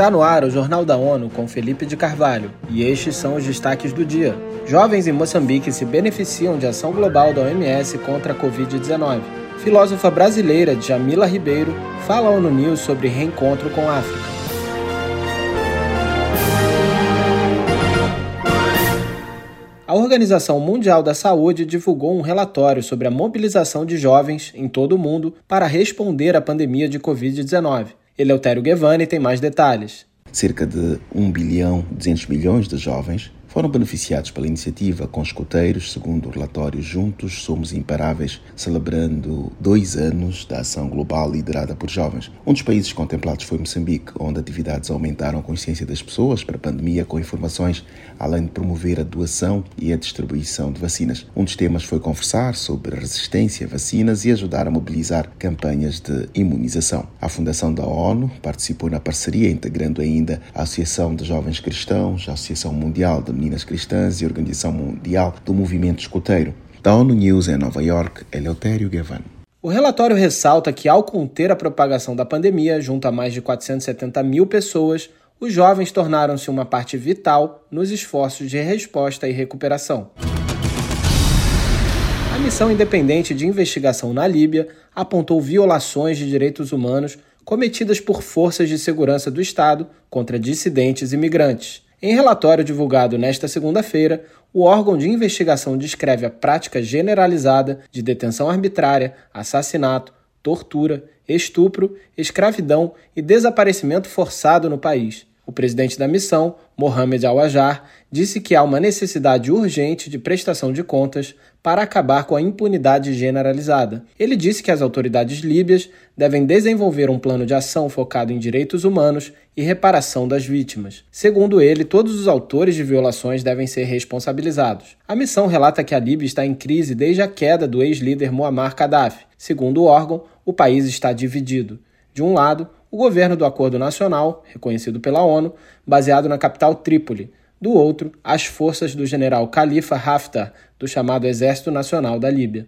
Está no ar o Jornal da ONU com Felipe de Carvalho, e estes são os destaques do dia. Jovens em Moçambique se beneficiam de ação global da OMS contra a Covid-19. Filósofa brasileira Jamila Ribeiro fala ao News sobre reencontro com a África. A Organização Mundial da Saúde divulgou um relatório sobre a mobilização de jovens em todo o mundo para responder à pandemia de Covid-19. Eleutério Guevani tem mais detalhes. Cerca de 1 bilhão 200 milhões de jovens foram beneficiados pela iniciativa com escuteiros, segundo o relatório Juntos Somos Imparáveis, celebrando dois anos da ação global liderada por jovens. Um dos países contemplados foi Moçambique, onde atividades aumentaram a consciência das pessoas para a pandemia com informações, além de promover a doação e a distribuição de vacinas. Um dos temas foi conversar sobre resistência a vacinas e ajudar a mobilizar campanhas de imunização. A Fundação da ONU participou na parceria, integrando ainda a Associação de Jovens Cristãos, a Associação Mundial de Meninas Cristãs e Organização Mundial do Movimento Escoteiro. Da ONU News em Nova York, Eleutério Gavan. O relatório ressalta que, ao conter a propagação da pandemia junto a mais de 470 mil pessoas, os jovens tornaram-se uma parte vital nos esforços de resposta e recuperação. A missão independente de investigação na Líbia apontou violações de direitos humanos cometidas por forças de segurança do Estado contra dissidentes e migrantes. Em relatório divulgado nesta segunda-feira, o órgão de investigação descreve a prática generalizada de detenção arbitrária, assassinato, tortura, estupro, escravidão e desaparecimento forçado no país. O presidente da missão, Mohamed Al-Ajar, disse que há uma necessidade urgente de prestação de contas para acabar com a impunidade generalizada. Ele disse que as autoridades líbias devem desenvolver um plano de ação focado em direitos humanos e reparação das vítimas. Segundo ele, todos os autores de violações devem ser responsabilizados. A missão relata que a Líbia está em crise desde a queda do ex-líder Muammar Gaddafi. Segundo o órgão, o país está dividido. De um lado, o governo do Acordo Nacional, reconhecido pela ONU, baseado na capital Trípoli. Do outro, as forças do general Khalifa Haftar, do chamado Exército Nacional da Líbia.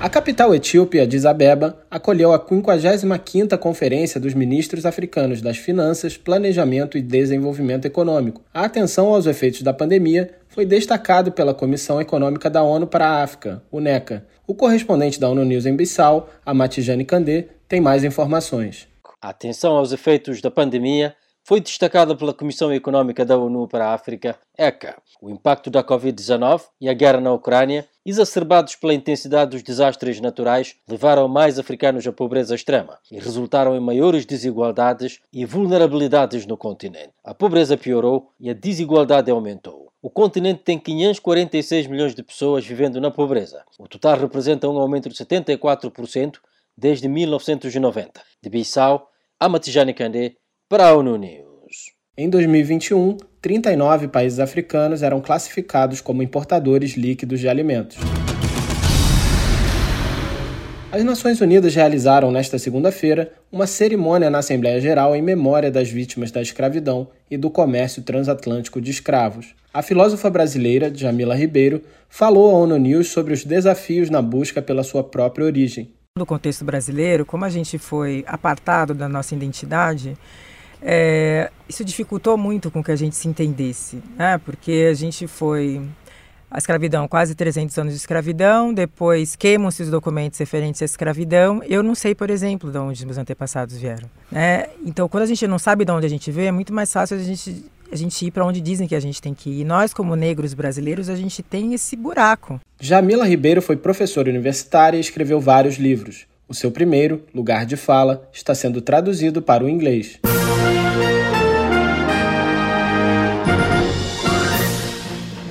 A capital etíope, Addis Abeba, acolheu a 55ª Conferência dos Ministros Africanos das Finanças, Planejamento e Desenvolvimento Econômico. A atenção aos efeitos da pandemia foi destacado pela Comissão Econômica da ONU para a África, UNECA. O correspondente da ONU News em Bissau, Amatijane Kandé, tem mais informações. A atenção aos efeitos da pandemia foi destacada pela Comissão Econômica da ONU para a África, ECA. O impacto da Covid-19 e a guerra na Ucrânia, exacerbados pela intensidade dos desastres naturais, levaram mais africanos à pobreza extrema e resultaram em maiores desigualdades e vulnerabilidades no continente. A pobreza piorou e a desigualdade aumentou. O continente tem 546 milhões de pessoas vivendo na pobreza. O total representa um aumento de 74% desde 1990. De Bissau, Amatijane Kandé, para a ONU News. Em 2021, 39 países africanos eram classificados como importadores líquidos de alimentos. As Nações Unidas realizaram nesta segunda-feira uma cerimônia na Assembleia Geral em memória das vítimas da escravidão e do comércio transatlântico de escravos. A filósofa brasileira Jamila Ribeiro falou à ONU News sobre os desafios na busca pela sua própria origem. No contexto brasileiro, como a gente foi apartado da nossa identidade, é, isso dificultou muito com que a gente se entendesse, né? porque a gente foi a escravidão, quase 300 anos de escravidão, depois queimam-se os documentos referentes à escravidão. Eu não sei, por exemplo, de onde meus antepassados vieram. Né? Então, quando a gente não sabe de onde a gente veio, é muito mais fácil a gente, a gente ir para onde dizem que a gente tem que ir. E nós, como negros brasileiros, a gente tem esse buraco. Jamila Ribeiro foi professora universitária e escreveu vários livros. O seu primeiro, Lugar de Fala, está sendo traduzido para o inglês.